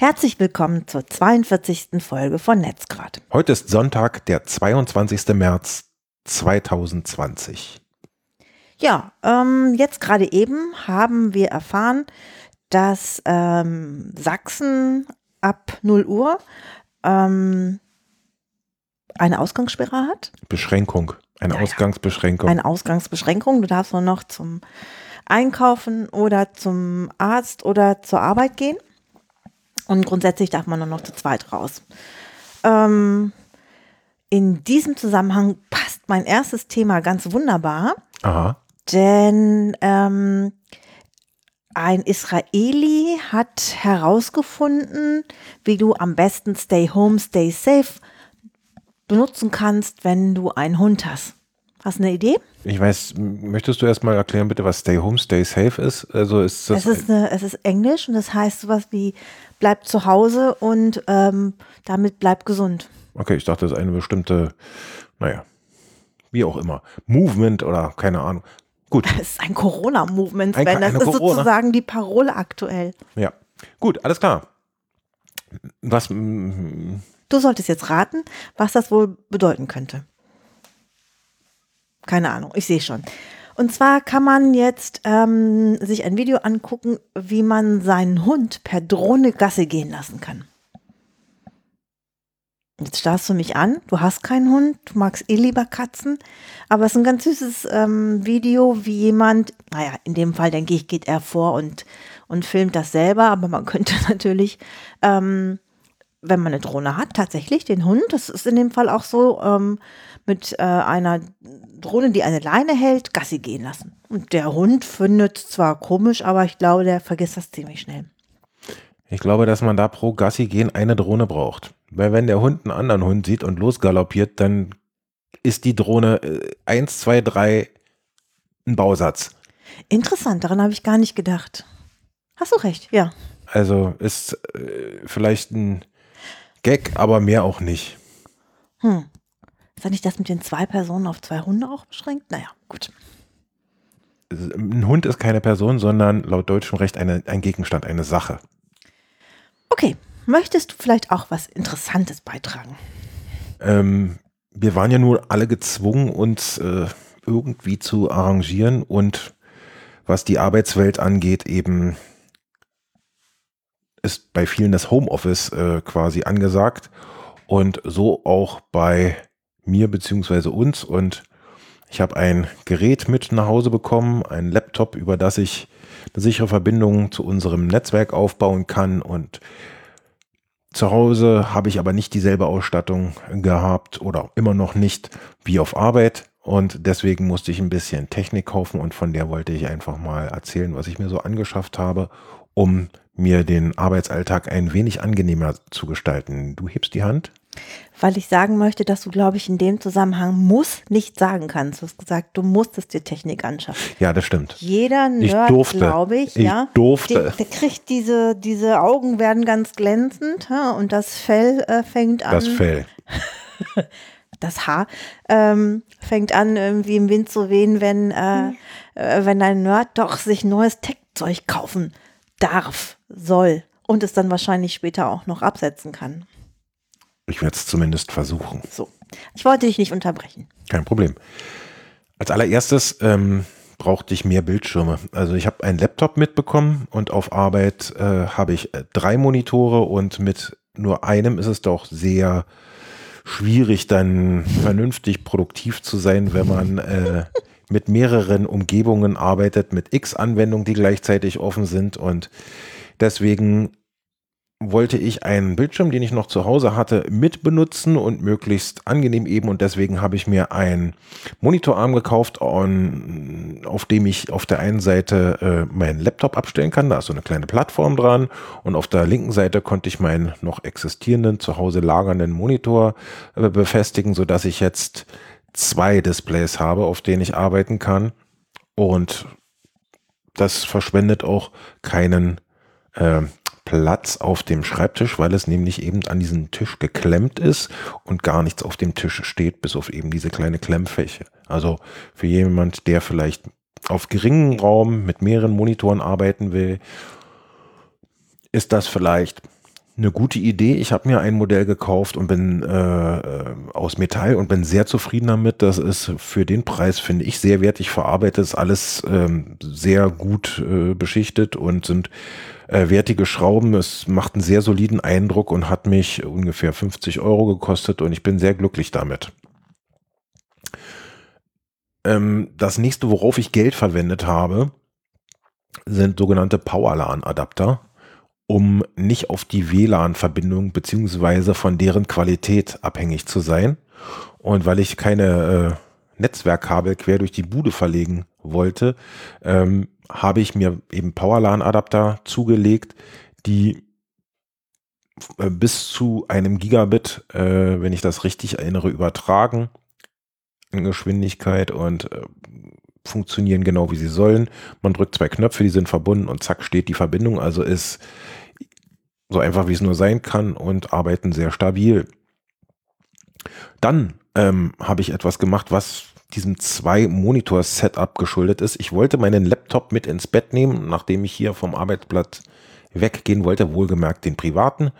Herzlich willkommen zur 42. Folge von Netzgrad. Heute ist Sonntag, der 22. März 2020. Ja, ähm, jetzt gerade eben haben wir erfahren, dass ähm, Sachsen ab 0 Uhr ähm, eine Ausgangssperre hat. Beschränkung, eine Ja, ja. Ausgangsbeschränkung. Eine Ausgangsbeschränkung. Du darfst nur noch zum Einkaufen oder zum Arzt oder zur Arbeit gehen. Und grundsätzlich darf man nur noch zu zweit raus. Ähm, in diesem Zusammenhang passt mein erstes Thema ganz wunderbar, Aha. denn ähm, ein Israeli hat herausgefunden, wie du am besten Stay Home, Stay Safe benutzen kannst, wenn du einen Hund hast. Hast du eine Idee? Ich weiß, möchtest du erstmal erklären, bitte, was Stay Home, Stay Safe ist? Also ist das. Es ist, eine, es ist Englisch und das heißt sowas wie bleib zu Hause und ähm, damit bleib gesund. okay, ich dachte, das ist eine bestimmte, naja, wie auch immer. Movement oder keine Ahnung. Gut, Das ist ein Corona-Movement, Ein- Sven. Das eine ist Corona. sozusagen die Parole aktuell. ja. Gut, alles klar. Was, Du solltest jetzt raten, was das wohl bedeuten könnte. Keine Ahnung, ich sehe schon. Und zwar kann man jetzt ähm, sich ein Video angucken, wie man seinen Hund per Drohne Gasse gehen lassen kann. Jetzt starrst du mich an, du hast keinen Hund, du magst eh lieber Katzen, aber es ist ein ganz süßes ähm, Video, wie jemand, naja, in dem Fall denke ich, geht er vor und, und filmt das selber, aber man könnte natürlich ähm, wenn man eine Drohne hat, tatsächlich den Hund, das ist in dem Fall auch so, ähm, mit äh, einer Drohne, die eine Leine hält, Gassi gehen lassen. Und der Hund findet zwar komisch, aber ich glaube, der vergisst das ziemlich schnell. ich glaube, dass man da pro Gassi gehen eine Drohne braucht. Weil wenn der Hund einen anderen Hund sieht und losgaloppiert, dann ist die Drohne äh, 1, 2, 3 ein Bausatz. Interessant, daran habe ich gar nicht gedacht. Hast du recht, ja. Also ist äh, vielleicht ein Gag, aber mehr auch nicht. Hm. Ist da nicht das mit den zwei Personen auf zwei Hunde auch beschränkt? Naja, gut. Ein Hund ist keine Person, sondern laut deutschem Recht eine, ein Gegenstand, eine Sache. Okay, möchtest du vielleicht auch was Interessantes beitragen? Ähm, wir waren ja nur alle gezwungen, uns äh, irgendwie zu arrangieren und was die Arbeitswelt angeht, eben ist bei vielen das Homeoffice äh, quasi angesagt und so auch bei mir beziehungsweise uns und ich habe ein Gerät mit nach Hause bekommen, einen Laptop, über das ich eine sichere Verbindung zu unserem Netzwerk aufbauen kann und zu Hause habe ich aber nicht dieselbe Ausstattung gehabt oder immer noch nicht wie auf Arbeit und deswegen musste ich ein bisschen Technik kaufen und von der wollte ich einfach mal erzählen, was ich mir so angeschafft habe, um mir den Arbeitsalltag ein wenig angenehmer zu gestalten. Du hebst die Hand? Weil ich sagen möchte, dass du, glaube ich, in dem Zusammenhang muss nicht sagen kannst. Du hast gesagt, du musstest dir Technik anschaffen. Ja, das stimmt. Jeder Nerd, glaube ich, Ich ja. durfte. Der, der kriegt diese, diese Augen werden ganz glänzend ha, und das Fell äh, fängt an. Das Fell. das Haar ähm, fängt an, irgendwie im Wind zu wehen, wenn, äh, äh, wenn ein Nerd doch sich neues Tech-Zeug kaufen darf, soll und es dann wahrscheinlich später auch noch absetzen kann. Ich werde es zumindest versuchen. So. Ich wollte dich nicht unterbrechen. Kein Problem. Als allererstes ähm, brauchte ich mehr Bildschirme. Also ich habe einen Laptop mitbekommen und auf Arbeit äh, habe ich äh, drei Monitore und mit nur einem ist es doch sehr schwierig, dann vernünftig produktiv zu sein, wenn man äh, mit mehreren Umgebungen arbeitet, mit x Anwendungen, die gleichzeitig offen sind und deswegen wollte ich einen Bildschirm, den ich noch zu Hause hatte, mit benutzen und möglichst angenehm eben. Und deswegen habe ich mir einen Monitorarm gekauft, on, auf dem ich auf der einen Seite äh, meinen Laptop abstellen kann. Da ist so eine kleine Plattform dran. Und auf der linken Seite konnte ich meinen noch existierenden, zu Hause lagernden Monitor äh, befestigen, sodass ich jetzt zwei Displays habe, auf denen ich arbeiten kann. Und das verschwendet auch keinen äh, Platz auf dem Schreibtisch, weil es nämlich eben an diesen Tisch geklemmt ist und gar nichts auf dem Tisch steht, bis auf eben diese kleine Klemmfläche. Also für jemand, der vielleicht auf geringem Raum mit mehreren Monitoren arbeiten will, ist das vielleicht eine gute Idee. Ich habe mir ein Modell gekauft und bin äh, äh, aus Metall und bin sehr zufrieden damit. Das ist für den Preis, finde ich, sehr wertig verarbeitet. Ist alles ähm, sehr gut äh, beschichtet und sind äh, wertige Schrauben. Es macht einen sehr soliden Eindruck und hat mich ungefähr 50 Euro gekostet und ich bin sehr glücklich damit. Ähm, das nächste, worauf ich Geld verwendet habe, sind sogenannte Powerlan-Adapter um nicht auf die WLAN-Verbindung beziehungsweise von deren Qualität abhängig zu sein. Und weil ich keine äh, Netzwerkkabel quer durch die Bude verlegen wollte, ähm, habe ich mir eben Powerlan-Adapter zugelegt, die äh, bis zu einem Gigabit, äh, wenn ich das richtig erinnere, übertragen in Geschwindigkeit und äh, funktionieren genau wie sie sollen. Man drückt zwei Knöpfe, die sind verbunden und zack steht die Verbindung. Also ist so einfach wie es nur sein kann und arbeiten sehr stabil. Dann ähm, habe ich etwas gemacht, was diesem zwei Monitor Setup geschuldet ist. Ich wollte meinen Laptop mit ins Bett nehmen, nachdem ich hier vom Arbeitsplatz weggehen wollte, wohlgemerkt den privaten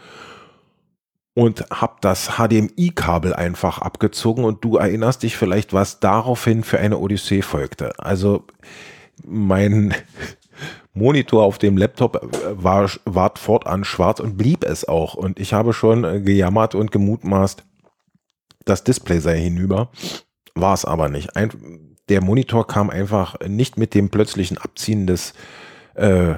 und habe das HDMI-Kabel einfach abgezogen und du erinnerst dich vielleicht, was daraufhin für eine Odyssee folgte. Also mein Monitor auf dem Laptop äh, war, war fortan schwarz und blieb es auch. Und ich habe schon äh, gejammert und gemutmaßt, das Display sei hinüber. War es aber nicht. Ein, der Monitor kam einfach nicht mit dem plötzlichen Abziehen des äh,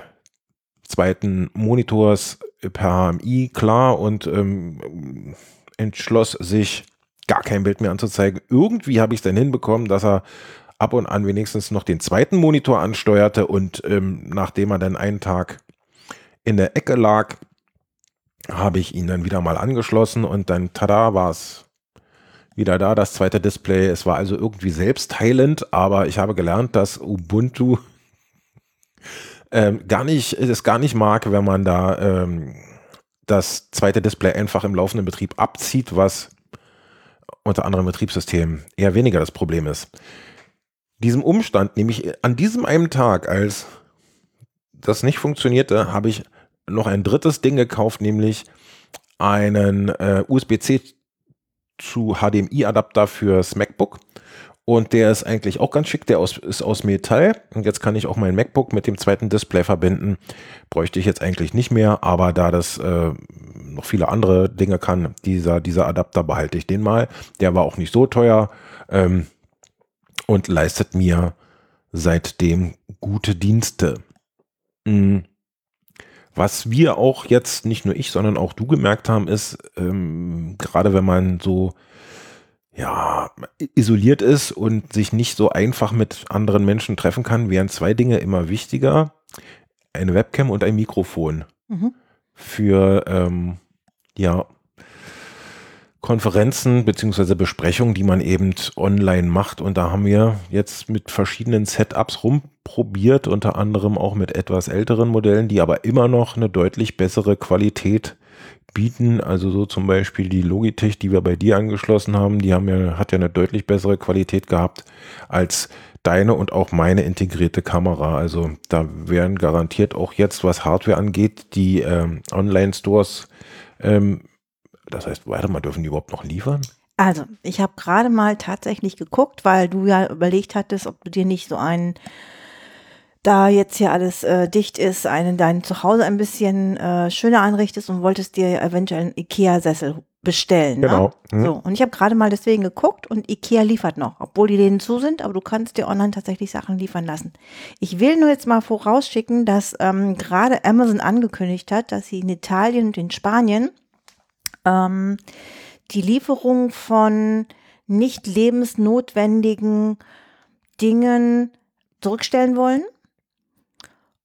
zweiten Monitors per HMI klar und ähm, entschloss sich, gar kein Bild mehr anzuzeigen. Irgendwie habe ich es dann hinbekommen, dass er ab und an wenigstens noch den zweiten Monitor ansteuerte und ähm, nachdem er dann einen Tag in der Ecke lag, habe ich ihn dann wieder mal angeschlossen und dann, tada, war es wieder da, das zweite Display. Es war also irgendwie selbstheilend, aber ich habe gelernt, dass Ubuntu ähm, gar nicht, es gar nicht mag, wenn man da ähm, das zweite Display einfach im laufenden Betrieb abzieht, was unter anderem Betriebssystemen eher weniger das Problem ist diesem Umstand, nämlich an diesem einen Tag, als das nicht funktionierte, habe ich noch ein drittes Ding gekauft, einen äh, USB-C zu HDMI-Adapter fürs MacBook. Und der ist eigentlich auch ganz schick. Der aus, ist aus Metall. Und jetzt kann ich auch mein MacBook mit dem zweiten Display verbinden. Bräuchte ich jetzt eigentlich nicht mehr. Aber da das äh, noch viele andere Dinge kann, dieser, dieser Adapter behalte ich den mal. Der war auch nicht so teuer. Ähm, und leistet mir seitdem gute Dienste. Mhm. Was wir auch jetzt, nicht nur ich, sondern auch du gemerkt haben, ist, ähm, gerade wenn man so ja, isoliert ist und sich nicht so einfach mit anderen Menschen treffen kann, wären zwei Dinge immer wichtiger. Eine Webcam und ein Mikrofon. Mhm. Für ähm, ja, Konferenzen beziehungsweise Besprechungen, die man eben online macht. Und da haben wir jetzt mit verschiedenen Setups rumprobiert, unter anderem auch mit etwas älteren Modellen, die aber immer noch eine deutlich bessere Qualität bieten. Also so zum Beispiel die Logitech, die wir bei dir angeschlossen haben, die haben ja, hat ja eine deutlich bessere Qualität gehabt als deine und auch meine integrierte Kamera. Also da werden garantiert auch jetzt, was Hardware angeht, die ähm, Online-Stores ähm, das heißt, warte mal, dürfen die überhaupt noch liefern? Also, ich habe gerade mal tatsächlich geguckt, weil du ja überlegt hattest, ob du dir nicht so einen, da jetzt hier alles äh, dicht ist, einen dein Zuhause ein bisschen äh, schöner einrichtest und wolltest dir eventuell einen Ikea-Sessel bestellen. Ne? Genau. Ne? Hm. So, und ich habe gerade mal deswegen geguckt und Ikea liefert noch, obwohl die denen zu sind, aber du kannst dir online tatsächlich Sachen liefern lassen. Ich will nur jetzt mal vorausschicken, dass ähm, gerade Amazon angekündigt hat, dass sie in Italien und in Spanien ähm, die Lieferung von nicht lebensnotwendigen Dingen zurückstellen wollen.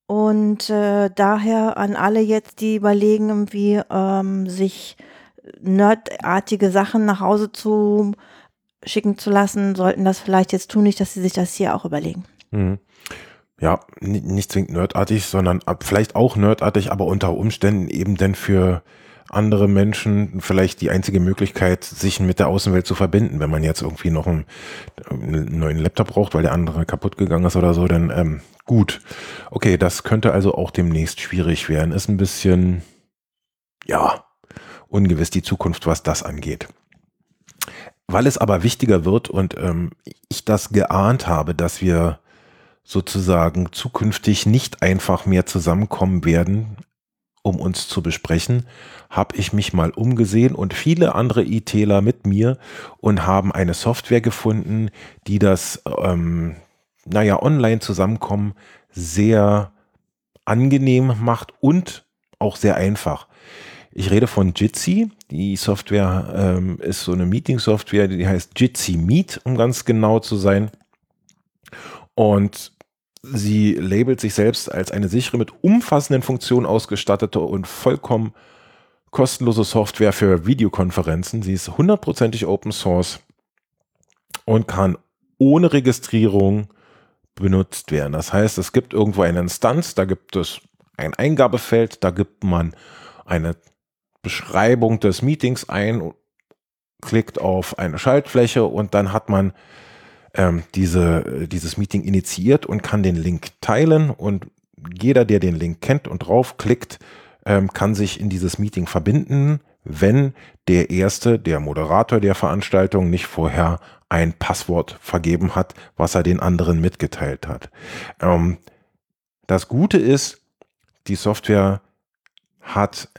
Und äh, daher an alle jetzt, die überlegen, irgendwie ähm, sich nerdartige Sachen nach Hause zu schicken zu lassen, sollten das vielleicht jetzt tun, nicht, dass sie sich das hier auch überlegen. Mhm. Ja, nicht zwingend nerdartig, sondern vielleicht auch nerdartig, aber unter Umständen eben denn für andere Menschen vielleicht die einzige Möglichkeit, sich mit der Außenwelt zu verbinden. Wenn man jetzt irgendwie noch einen, einen neuen Laptop braucht, weil der andere kaputt gegangen ist oder so, dann ähm, gut. Okay, das könnte also auch demnächst schwierig werden. Ist ein bisschen, ja, ungewiss die Zukunft, was das angeht. Weil es aber wichtiger wird und ähm, ich das geahnt habe, dass wir sozusagen zukünftig nicht einfach mehr zusammenkommen werden, um uns zu besprechen, habe ich mich mal umgesehen und viele andere ITler mit mir und haben eine Software gefunden, die das, ähm, naja, online zusammenkommen sehr angenehm macht und auch sehr einfach. Ich rede von Jitsi. Die Software ähm, ist so eine Meeting-Software, die heißt Jitsi Meet, um ganz genau zu sein. Und sie labelt sich selbst als eine sichere, mit umfassenden Funktionen ausgestattete und vollkommen kostenlose Software für Videokonferenzen. Sie ist hundertprozentig Open Source und kann ohne Registrierung benutzt werden. Das heißt, es gibt irgendwo eine Instanz, da gibt es ein Eingabefeld, da gibt man eine Beschreibung des Meetings ein, klickt auf eine Schaltfläche und dann hat man ähm, diese, dieses Meeting initiiert und kann den Link teilen und jeder, der den Link kennt und draufklickt, ähm, kann sich in dieses Meeting verbinden, wenn der Erste, der Moderator der Veranstaltung, nicht vorher ein Passwort vergeben hat, was er den anderen mitgeteilt hat. Ähm, das Gute ist, die Software hat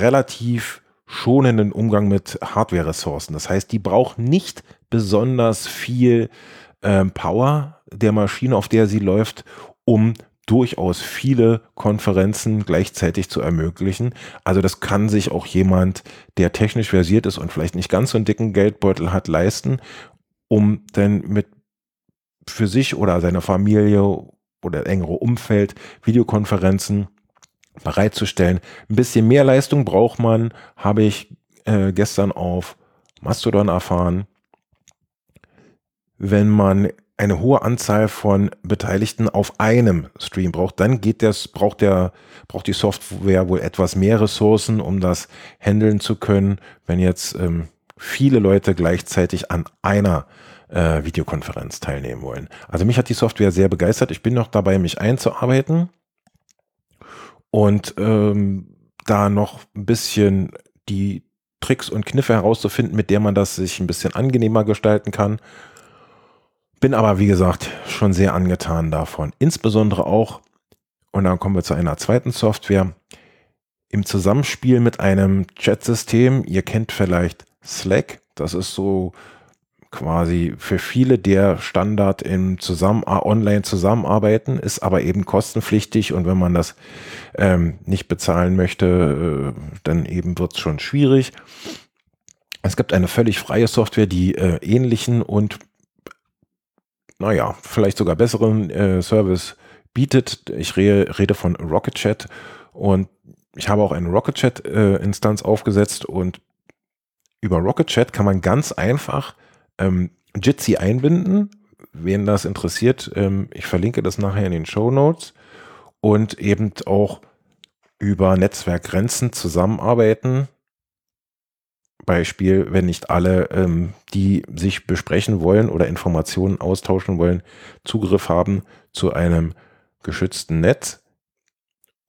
relativ schonenden Umgang mit Hardware-Ressourcen. Das heißt, die braucht nicht besonders viel ähm, Power der Maschine, auf der sie läuft, um durchaus viele Konferenzen gleichzeitig zu ermöglichen. Also das kann sich auch jemand, der technisch versiert ist und vielleicht nicht ganz so einen dicken Geldbeutel hat, leisten, um dann mit für sich oder seine Familie oder engere Umfeld Videokonferenzen bereitzustellen. Ein bisschen mehr Leistung braucht man, habe ich äh, gestern auf Mastodon erfahren. Wenn man eine hohe Anzahl von Beteiligten auf einem Stream braucht, dann geht das, braucht der, braucht die Software wohl etwas mehr Ressourcen, um das handeln zu können, wenn jetzt ähm, viele Leute gleichzeitig an einer äh, Videokonferenz teilnehmen wollen. Also mich hat die Software sehr begeistert. Ich bin noch dabei, mich einzuarbeiten und ähm, da noch ein bisschen die Tricks und Kniffe herauszufinden, mit der man das sich ein bisschen angenehmer gestalten kann. Bin aber, wie gesagt, schon sehr angetan davon. Insbesondere auch, und dann kommen wir zu einer zweiten Software, im Zusammenspiel mit einem Chat-System. Ihr kennt vielleicht Slack. Das ist so quasi für viele der Standard im Zusammen äh, online zusammenarbeiten, ist aber eben kostenpflichtig und wenn man das ähm, nicht bezahlen möchte, äh, dann eben wird es schon schwierig. Es gibt eine völlig freie Software, die äh, ähnlichen und naja, vielleicht sogar besseren äh, Service bietet. Ich re rede von Rocket Chat und ich habe auch eine Rocket Chat äh, Instanz aufgesetzt und über Rocket Chat kann man ganz einfach ähm, Jitsi einbinden. Wen das interessiert, ähm, ich verlinke das nachher in den Show Notes und eben auch über Netzwerkgrenzen zusammenarbeiten. Beispiel, wenn nicht alle, ähm, die sich besprechen wollen oder Informationen austauschen wollen, Zugriff haben zu einem geschützten Netz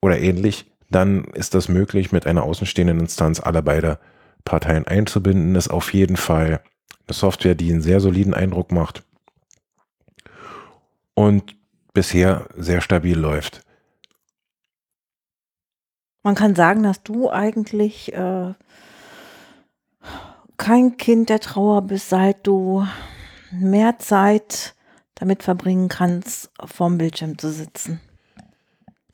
oder ähnlich, dann ist das möglich, mit einer außenstehenden Instanz alle beide Parteien einzubinden. Ist auf jeden Fall Software, die einen sehr soliden Eindruck macht und bisher sehr stabil läuft. Man kann sagen, dass du eigentlich äh, kein Kind der Trauer bist, seit du mehr Zeit damit verbringen kannst, vorm Bildschirm zu sitzen.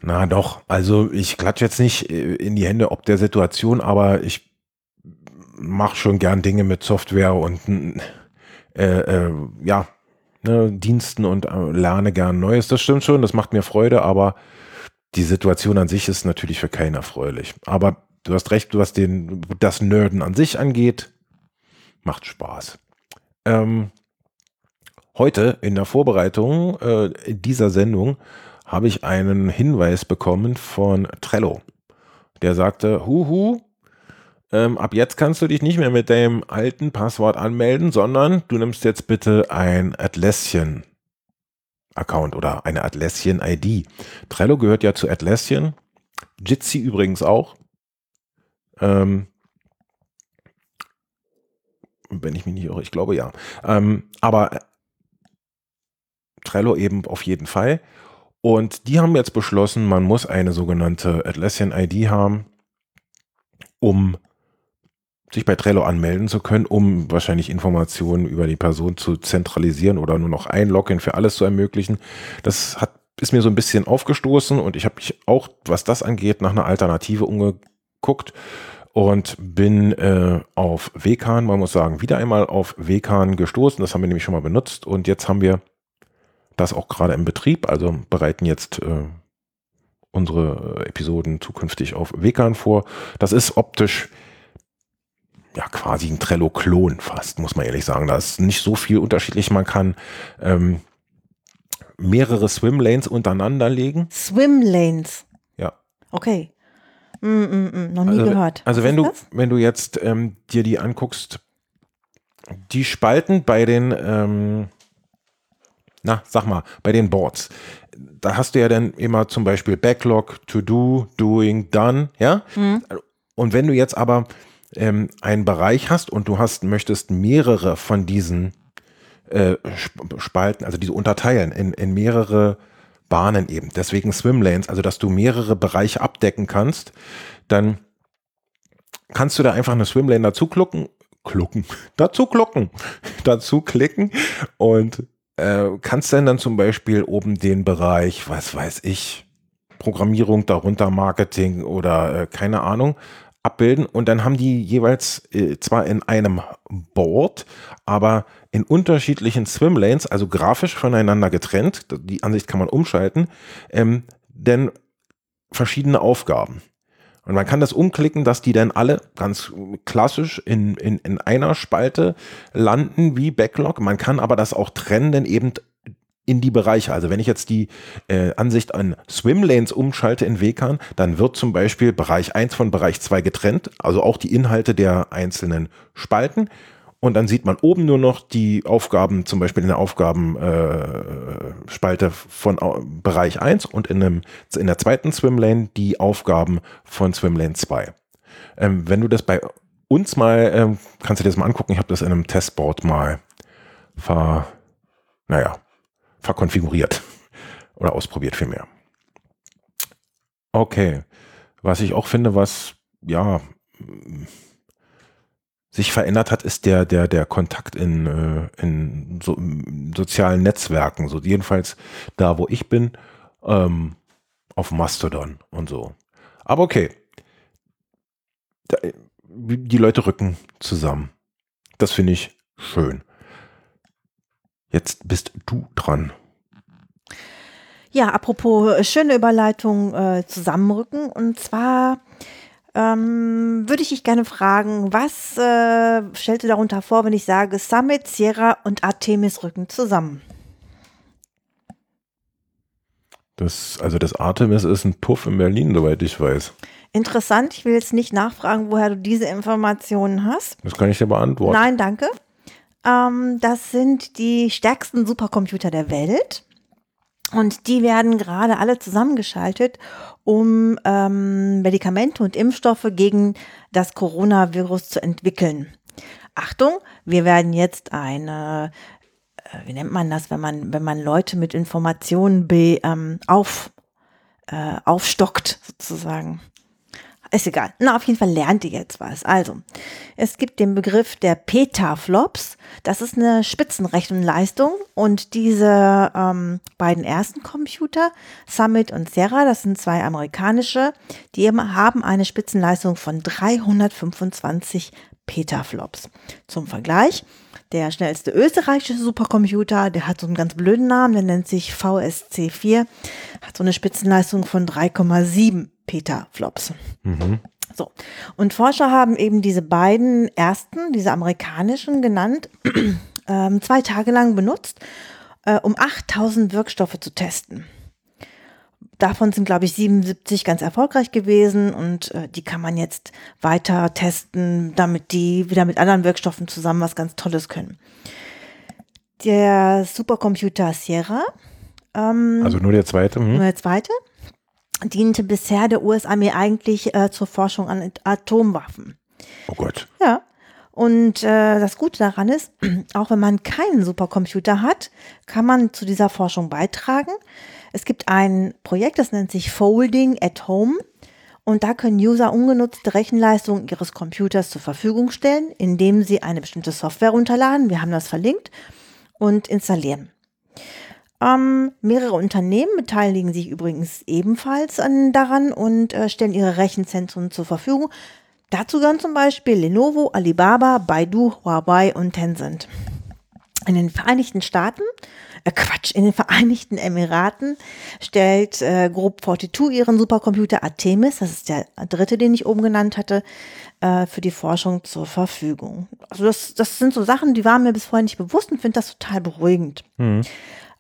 Na doch, also ich klatsche jetzt nicht äh, in die Hände ob der Situation, aber ich mache schon gern Dinge mit Software und äh, äh, ja, ne, Diensten und äh, lerne gern Neues. Das stimmt schon, das macht mir Freude, aber die Situation an sich ist natürlich für keinen erfreulich. Aber du hast recht, was den, das Nerden an sich angeht, macht Spaß. Ähm, heute in der Vorbereitung äh, dieser Sendung habe ich einen Hinweis bekommen von Trello. Der sagte, huhu, ähm, ab jetzt kannst du dich nicht mehr mit deinem alten Passwort anmelden, sondern du nimmst jetzt bitte ein Atlassian Account oder eine Atlassian ID. Trello gehört ja zu Atlassian, Jitsi übrigens auch. Ähm, wenn ich mich nicht irre. Ich glaube ja. Ähm, aber Trello eben auf jeden Fall. Und die haben jetzt beschlossen, man muss eine sogenannte Atlassian ID haben, um sich bei Trello anmelden zu können, um wahrscheinlich Informationen über die Person zu zentralisieren oder nur noch ein Login für alles zu ermöglichen. Das hat, ist mir so ein bisschen aufgestoßen und ich habe mich auch, was das angeht, nach einer Alternative umgeguckt und bin äh, auf WCAN, man muss sagen, wieder einmal auf WCAN gestoßen. Das haben wir nämlich schon mal benutzt und jetzt haben wir das auch gerade im Betrieb, also bereiten jetzt äh, unsere Episoden zukünftig auf WCAN vor. Das ist optisch ja quasi ein Trello-Klon fast, muss man ehrlich sagen. Da ist nicht so viel unterschiedlich. Man kann ähm, mehrere Swimlanes untereinander legen. Swimlanes? Ja. Okay. Mm, mm, mm, noch nie also, gehört. Also wenn du, das? wenn du jetzt ähm, dir die anguckst, die Spalten bei den ähm, na, sag mal, bei den Boards, da hast du ja dann immer zum Beispiel Backlog, To Do, Doing, Done, ja? Mhm. Und wenn du jetzt aber ähm, einen Bereich hast und du hast, möchtest mehrere von diesen äh, Spalten, also diese unterteilen in, in mehrere Bahnen eben, deswegen Swimlanes, also dass du mehrere Bereiche abdecken kannst, dann kannst du da einfach eine Swimlane dazu klucken, klucken, dazu klucken, dazu klicken und äh, kannst denn dann zum Beispiel oben den Bereich, was weiß ich, Programmierung, darunter Marketing oder äh, keine Ahnung, abbilden und dann haben die jeweils äh, zwar in einem Board, aber in unterschiedlichen Swimlanes, also grafisch voneinander getrennt, die Ansicht kann man umschalten, ähm, denn verschiedene Aufgaben. Und man kann das umklicken, dass die dann alle ganz klassisch in, in, in einer Spalte landen wie Backlog. Man kann aber das auch trennen, denn eben in die Bereiche. Also wenn ich jetzt die äh, Ansicht an Swimlanes umschalte in WCAN, dann wird zum Beispiel Bereich 1 von Bereich 2 getrennt, also auch die Inhalte der einzelnen Spalten. Und dann sieht man oben nur noch die Aufgaben, zum Beispiel in der Aufgabenspalte äh, von Bereich 1 und in, einem, in der zweiten Swimlane die Aufgaben von Swimlane 2. Ähm, wenn du das bei uns mal, ähm, kannst du dir das mal angucken, ich habe das in einem Testboard mal ver, naja, verkonfiguriert oder ausprobiert vielmehr. Okay, was ich auch finde, was ja sich verändert hat, ist der, der, der Kontakt in, äh, in so, sozialen Netzwerken. So jedenfalls da, wo ich bin, ähm, auf Mastodon und so. Aber okay. Da, die Leute rücken zusammen. Das finde ich schön. Jetzt bist du dran. Ja, apropos schöne Überleitung äh, zusammenrücken. Und zwar ähm, würde ich dich gerne fragen, was äh, stellst du darunter vor, wenn ich sage, Summit, Sierra und Artemis rücken zusammen? Das, also das Artemis ist ein Puff in Berlin, soweit ich weiß. Interessant. Ich will jetzt nicht nachfragen, woher du diese Informationen hast. Das kann ich dir beantworten. Nein, danke. Ähm, das sind die stärksten Supercomputer der Welt. Und die werden gerade alle zusammengeschaltet, um ähm, Medikamente und Impfstoffe gegen das Coronavirus zu entwickeln. Achtung, wir werden jetzt eine, äh, wie nennt man das, wenn man, wenn man Leute mit Informationen be, ähm, auf, äh, aufstockt, sozusagen. Ist egal. Na, auf jeden Fall lernt ihr jetzt was. Also, es gibt den Begriff der Petaflops. Das ist eine Spitzenrechenleistung. Und diese ähm, beiden ersten Computer, Summit und Sierra, das sind zwei amerikanische, die haben eine Spitzenleistung von 325 Petaflops. Zum Vergleich, der schnellste österreichische Supercomputer, der hat so einen ganz blöden Namen, der nennt sich VSC4, hat so eine Spitzenleistung von 3,7 Petaflops. Mhm. So. Und Forscher haben eben diese beiden ersten, diese amerikanischen genannt, äh, zwei Tage lang benutzt, äh, um 8000 Wirkstoffe zu testen. Davon sind, glaube ich, 77 ganz erfolgreich gewesen und äh, die kann man jetzt weiter testen, damit die wieder mit anderen Wirkstoffen zusammen was ganz Tolles können. Der Supercomputer Sierra. Ähm, also nur der zweite. Hm? Nur der zweite diente bisher der US-Armee eigentlich äh, zur Forschung an Atomwaffen. Oh Gott. Ja. Und äh, das Gute daran ist, auch wenn man keinen Supercomputer hat, kann man zu dieser Forschung beitragen. Es gibt ein Projekt, das nennt sich Folding at Home. Und da können User ungenutzte Rechenleistungen ihres Computers zur Verfügung stellen, indem sie eine bestimmte Software runterladen. Wir haben das verlinkt und installieren. Ähm, mehrere Unternehmen beteiligen sich übrigens ebenfalls an, daran und äh, stellen ihre Rechenzentren zur Verfügung. Dazu gehören zum Beispiel Lenovo, Alibaba, Baidu, Huawei und Tencent. In den Vereinigten Staaten, äh Quatsch, in den Vereinigten Emiraten stellt äh, Group 42 ihren Supercomputer Artemis, das ist der dritte, den ich oben genannt hatte, äh, für die Forschung zur Verfügung. Also das, das sind so Sachen, die waren mir bis vorhin nicht bewusst und finde das total beruhigend. Mhm.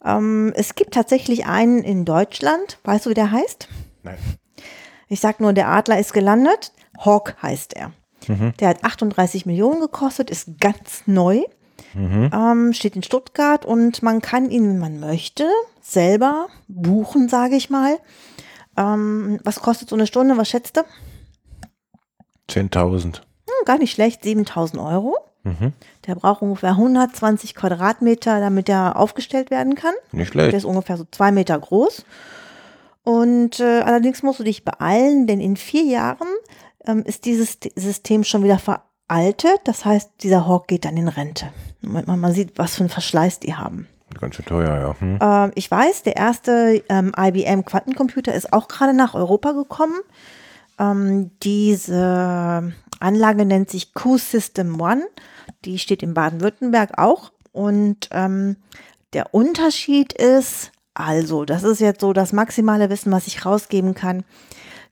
Ähm, es gibt tatsächlich einen in Deutschland. Weißt du, wie der heißt? Nein. Ich sag nur, der Adler ist gelandet. Hawk heißt er. Mhm. Der hat 38 Millionen gekostet, ist ganz neu. Mhm. Ähm, steht in Stuttgart und man kann ihn, wenn man möchte, selber buchen, sage ich mal. Ähm, was kostet so eine Stunde? Was schätzt du? 10.000. Hm, gar nicht schlecht, 7.000 Euro. Mhm. Der braucht ungefähr 120 Quadratmeter, damit er aufgestellt werden kann. Nicht schlecht. Der ist ungefähr so zwei Meter groß. Und äh, allerdings musst du dich beeilen, denn in vier Jahren ähm, ist dieses System schon wieder veraltet. Das heißt, dieser Hawk geht dann in Rente. Man, man sieht, was für einen Verschleiß die haben. Ganz schön teuer, ja. Hm. Äh, ich weiß, der erste ähm, IBM Quantencomputer ist auch gerade nach Europa gekommen. Ähm, diese Anlage nennt sich Q-System One. Die steht in Baden-Württemberg auch. Und ähm, der Unterschied ist, also, das ist jetzt so das maximale Wissen, was ich rausgeben kann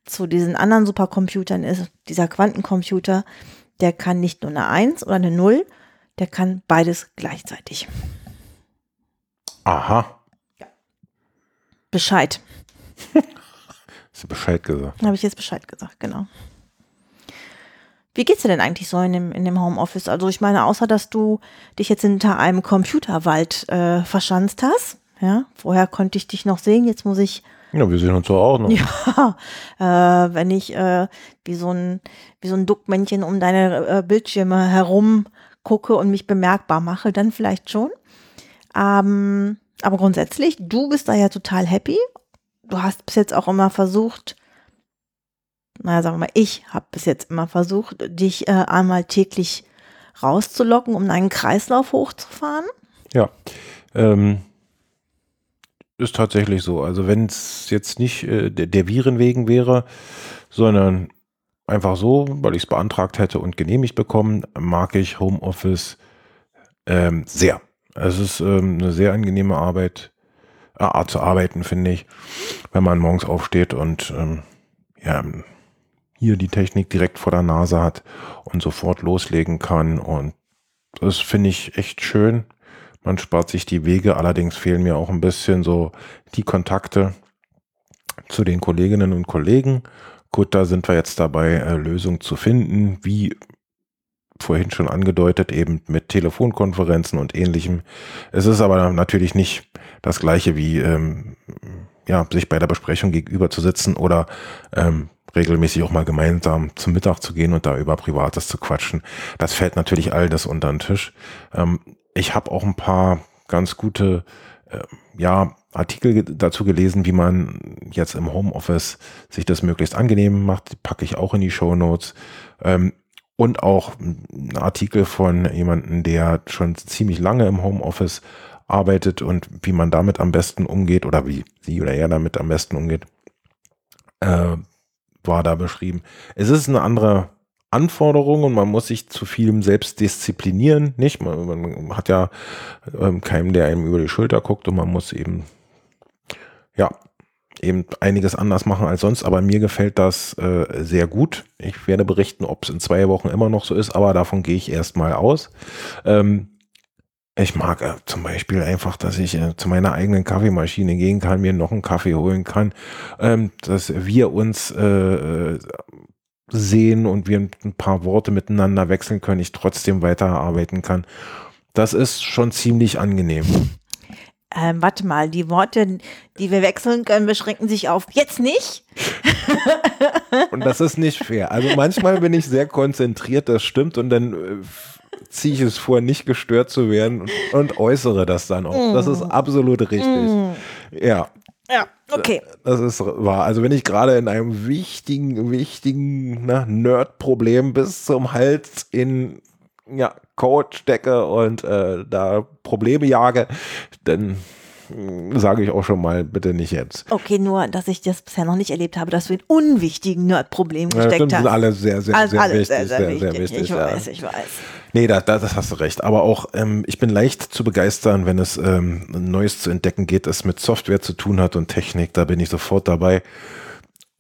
zu diesen anderen Supercomputern ist, dieser Quantencomputer, der kann nicht nur eine 1 oder eine 0, der kann beides gleichzeitig. Aha. Ja. Bescheid. Hast du Bescheid gesagt? Habe ich jetzt Bescheid gesagt, genau. Wie geht's dir denn eigentlich so in dem, in dem Homeoffice? Also ich meine, außer dass du dich jetzt hinter einem Computerwald äh, verschanzt hast, ja, vorher konnte ich dich noch sehen, jetzt muss ich. Ja, wir sehen uns so auch noch. Ja, äh, wenn ich äh, wie so ein wie so ein Duckmännchen um deine äh, Bildschirme herum gucke und mich bemerkbar mache, dann vielleicht schon. Ähm, aber grundsätzlich, du bist da ja total happy. Du hast bis jetzt auch immer versucht, naja, sagen wir mal, ich habe bis jetzt immer versucht, dich äh, einmal täglich rauszulocken, um deinen Kreislauf hochzufahren. Ja, ähm, ist tatsächlich so. Also wenn es jetzt nicht äh, der, der Viren wegen wäre, sondern einfach so, weil ich es beantragt hätte und genehmigt bekommen, mag ich Homeoffice ähm, sehr. Es ist ähm, eine sehr angenehme Arbeit, äh, Art zu arbeiten, finde ich, wenn man morgens aufsteht und ähm, ja, hier die Technik direkt vor der Nase hat und sofort loslegen kann. Und das finde ich echt schön. Man spart sich die Wege, allerdings fehlen mir auch ein bisschen so die Kontakte zu den Kolleginnen und Kollegen. Gut, da sind wir jetzt dabei, äh, Lösungen zu finden, wie vorhin schon angedeutet, eben mit Telefonkonferenzen und ähnlichem. Es ist aber natürlich nicht das gleiche wie ähm, ja, sich bei der Besprechung gegenüber zu sitzen oder ähm, regelmäßig auch mal gemeinsam zum Mittag zu gehen und da über Privates zu quatschen. Das fällt natürlich all das unter den Tisch. Ähm, ich habe auch ein paar ganz gute äh, ja, Artikel dazu gelesen, wie man jetzt im Homeoffice sich das möglichst angenehm macht. Die packe ich auch in die Show Notes. Ähm, und auch ein Artikel von jemandem, der schon ziemlich lange im Homeoffice arbeitet und wie man damit am besten umgeht oder wie sie oder er damit am besten umgeht, äh, war da beschrieben. Es ist eine andere Anforderungen und man muss sich zu vielem selbst disziplinieren, nicht? Man, man hat ja ähm, keinen, der einem über die Schulter guckt und man muss eben, ja, eben einiges anders machen als sonst, aber mir gefällt das äh, sehr gut. Ich werde berichten, ob es in zwei Wochen immer noch so ist, aber davon gehe ich erstmal aus. Ähm, ich mag äh, zum Beispiel einfach, dass ich äh, zu meiner eigenen Kaffeemaschine gehen kann, mir noch einen Kaffee holen kann, ähm, dass wir uns äh, äh sehen und wir ein paar Worte miteinander wechseln können, ich trotzdem weiterarbeiten kann. Das ist schon ziemlich angenehm. Ähm, warte mal, die Worte, die wir wechseln können, beschränken sich auf jetzt nicht. Und das ist nicht fair. Also manchmal bin ich sehr konzentriert, das stimmt, und dann äh, ziehe ich es vor, nicht gestört zu werden und, und äußere das dann auch. Das ist mm. absolut richtig. Mm. Ja. Ja, okay. Das ist wahr. Also wenn ich gerade in einem wichtigen, wichtigen ne, Nerd-Problem bis zum Hals in ja, Code stecke und äh, da Probleme jage, dann sage ich auch schon mal, bitte nicht jetzt. Okay, nur, dass ich das bisher noch nicht erlebt habe, dass du in unwichtigen Nerd-Problemen gesteckt ja, das sind alle sehr, sehr, also sehr, wichtig, sehr, sehr, sehr, wichtig. Sehr wichtig. Ich weiß, ich weiß. Nee, da, da, das hast du recht. Aber auch, ähm, ich bin leicht zu begeistern, wenn es ähm, Neues zu entdecken geht, das mit Software zu tun hat und Technik. Da bin ich sofort dabei.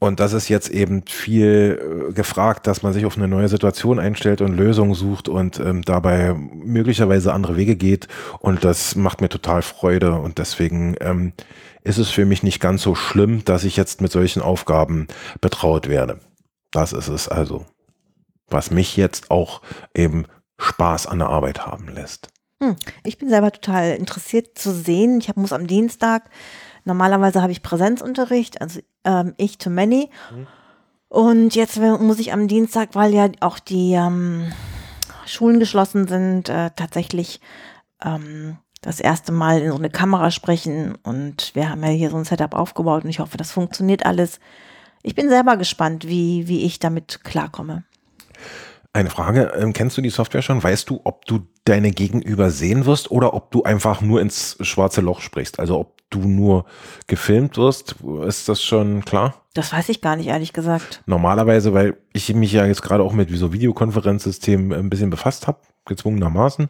Und das ist jetzt eben viel äh, gefragt, dass man sich auf eine neue Situation einstellt und Lösungen sucht und ähm, dabei möglicherweise andere Wege geht. Und das macht mir total Freude. Und deswegen ähm, ist es für mich nicht ganz so schlimm, dass ich jetzt mit solchen Aufgaben betraut werde. Das ist es also, was mich jetzt auch eben Spaß an der Arbeit haben lässt. Hm. Ich bin selber total interessiert zu sehen. Ich hab, muss am Dienstag Normalerweise habe ich Präsenzunterricht, also ähm, ich to many. Mhm. Und jetzt muss ich am Dienstag, weil ja auch die ähm, Schulen geschlossen sind, äh, tatsächlich ähm, das erste Mal in so eine Kamera sprechen. Und wir haben ja hier so ein Setup aufgebaut und ich hoffe, das funktioniert alles. Ich bin selber gespannt, wie, wie ich damit klarkomme. Eine Frage, ähm, kennst du die Software schon? Weißt du, ob du deine Gegenüber sehen wirst oder ob du einfach nur ins schwarze Loch sprichst? Also ob du nur gefilmt wirst, ist das schon klar? Das weiß ich gar nicht, ehrlich gesagt. Normalerweise, weil ich mich ja jetzt gerade auch mit so Videokonferenzsystemen ein bisschen befasst habe, gezwungenermaßen.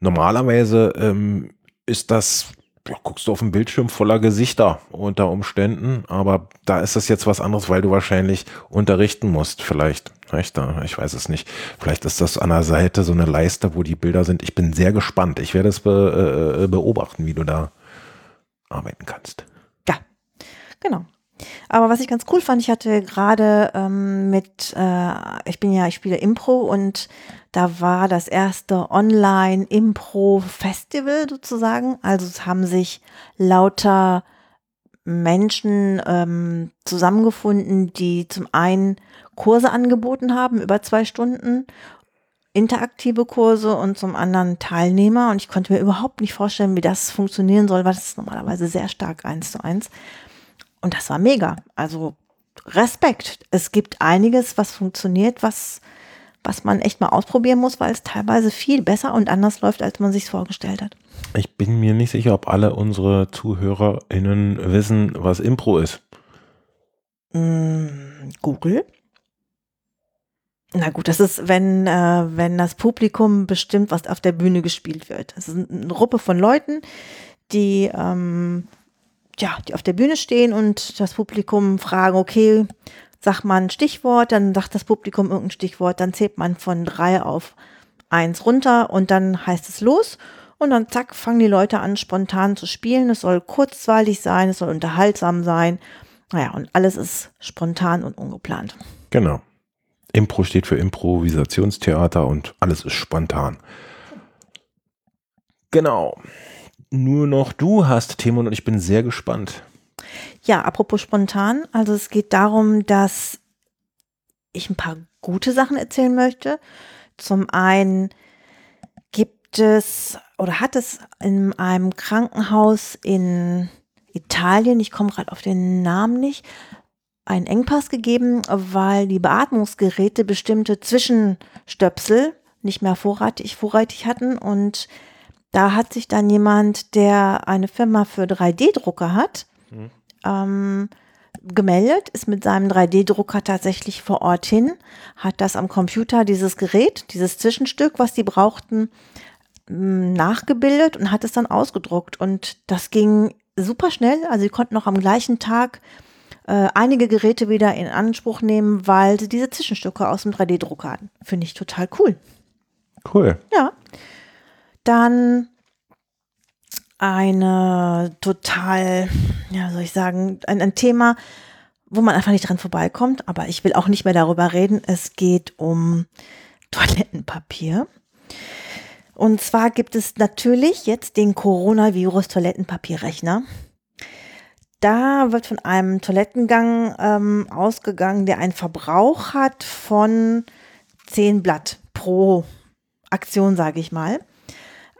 Normalerweise ähm, ist das, ja, guckst du auf einen Bildschirm voller Gesichter unter Umständen, aber da ist das jetzt was anderes, weil du wahrscheinlich unterrichten musst, vielleicht. Nicht? Ich weiß es nicht. Vielleicht ist das an der Seite so eine Leiste, wo die Bilder sind. Ich bin sehr gespannt. Ich werde es be, äh, beobachten, wie du da arbeiten kannst. Ja, genau. Aber was ich ganz cool fand, ich hatte gerade ähm, mit, äh, ich bin ja, ich spiele Impro und da war das erste Online-Impro-Festival sozusagen. Also es haben sich lauter Menschen ähm, zusammengefunden, die zum einen Kurse angeboten haben über zwei Stunden interaktive Kurse und zum anderen Teilnehmer. Und ich konnte mir überhaupt nicht vorstellen, wie das funktionieren soll, weil das ist normalerweise sehr stark eins zu eins. Und das war mega. Also Respekt. Es gibt einiges, was funktioniert, was, was man echt mal ausprobieren muss, weil es teilweise viel besser und anders läuft, als man sich vorgestellt hat. Ich bin mir nicht sicher, ob alle unsere ZuhörerInnen wissen, was Impro ist. Mm, Google. Na gut, das ist, wenn, äh, wenn das Publikum bestimmt, was auf der Bühne gespielt wird. Das ist eine Gruppe von Leuten, die, ähm, ja, die auf der Bühne stehen und das Publikum fragen, okay, sag mal ein Stichwort, dann sagt das Publikum irgendein Stichwort, dann zählt man von drei auf eins runter und dann heißt es los und dann zack, fangen die Leute an, spontan zu spielen. Es soll kurzweilig sein, es soll unterhaltsam sein. Naja, und alles ist spontan und ungeplant. Genau. Impro steht für Improvisationstheater und alles ist spontan. Genau. Nur noch du hast Themen und ich bin sehr gespannt. Ja, apropos spontan. Also es geht darum, dass ich ein paar gute Sachen erzählen möchte. Zum einen gibt es oder hat es in einem Krankenhaus in Italien, ich komme gerade auf den Namen nicht, einen Engpass gegeben, weil die Beatmungsgeräte bestimmte Zwischenstöpsel nicht mehr vorratig, vorrätig hatten. Und da hat sich dann jemand, der eine Firma für 3D-Drucker hat, mhm. ähm, gemeldet, ist mit seinem 3D-Drucker tatsächlich vor Ort hin, hat das am Computer, dieses Gerät, dieses Zwischenstück, was die brauchten, nachgebildet und hat es dann ausgedruckt. Und das ging super schnell. Also sie konnten noch am gleichen Tag äh, einige Geräte wieder in Anspruch nehmen, weil sie diese Zwischenstücke aus dem 3D-Drucker hatten. Finde ich total cool. Cool. Ja. Dann eine total, ja, soll ich sagen, ein, ein Thema, wo man einfach nicht dran vorbeikommt, aber ich will auch nicht mehr darüber reden. Es geht um Toilettenpapier. Und zwar gibt es natürlich jetzt den Coronavirus Toilettenpapierrechner da wird von einem Toilettengang ähm, ausgegangen, der einen Verbrauch hat von 10 Blatt pro Aktion, sage ich mal.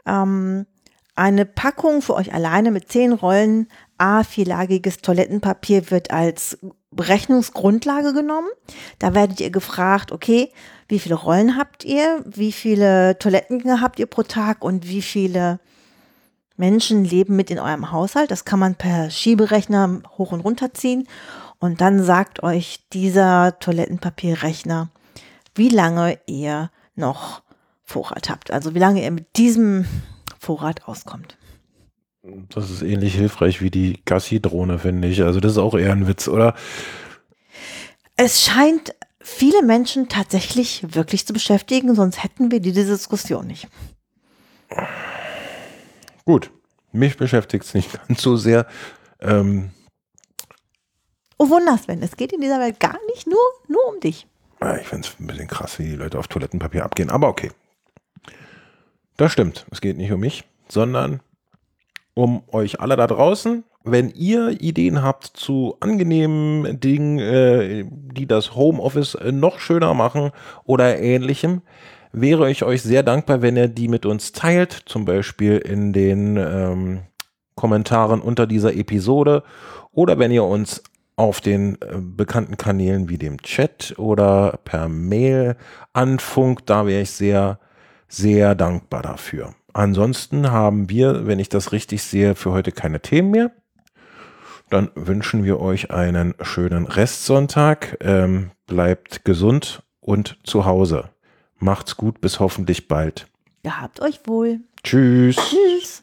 Ähm, eine Packung für euch alleine mit 10 Rollen A4-lagiges Toilettenpapier wird als Berechnungsgrundlage genommen. Da werdet ihr gefragt, okay, wie viele Rollen habt ihr, wie viele Toilettengänge habt ihr pro Tag und wie viele Menschen leben mit in eurem Haushalt. Das kann man per Schieberechner hoch und runter ziehen. Und dann sagt euch dieser Toilettenpapierrechner, wie lange ihr noch Vorrat habt. Also wie lange ihr mit diesem Vorrat auskommt. Das ist ähnlich hilfreich wie die Gassi-Drohne, finde ich. Also das ist auch eher ein Witz, oder? Es scheint viele Menschen tatsächlich wirklich zu beschäftigen, sonst hätten wir diese Diskussion nicht. Gut, mich beschäftigt es nicht ganz so sehr. Ähm, oh Wunder, Sven, es geht in dieser Welt gar nicht nur, nur um dich. Ich finde es ein bisschen krass, wie die Leute auf Toilettenpapier abgehen, aber okay. Das stimmt, es geht nicht um mich, sondern um euch alle da draußen. Wenn ihr Ideen habt zu angenehmen Dingen, äh, die das Homeoffice noch schöner machen oder ähnlichem, wäre ich euch sehr dankbar, wenn ihr die mit uns teilt, zum Beispiel in den ähm, Kommentaren unter dieser Episode oder wenn ihr uns auf den äh, bekannten Kanälen wie dem Chat oder per Mail anfunkt, da wäre ich sehr, sehr dankbar dafür. Ansonsten haben wir, wenn ich das richtig sehe, für heute keine Themen mehr. Dann wünschen wir euch einen schönen Restsonntag. Ähm, bleibt gesund und zu Hause. Macht's gut, bis hoffentlich bald. Gehabt euch wohl. Tschüss. Tschüss.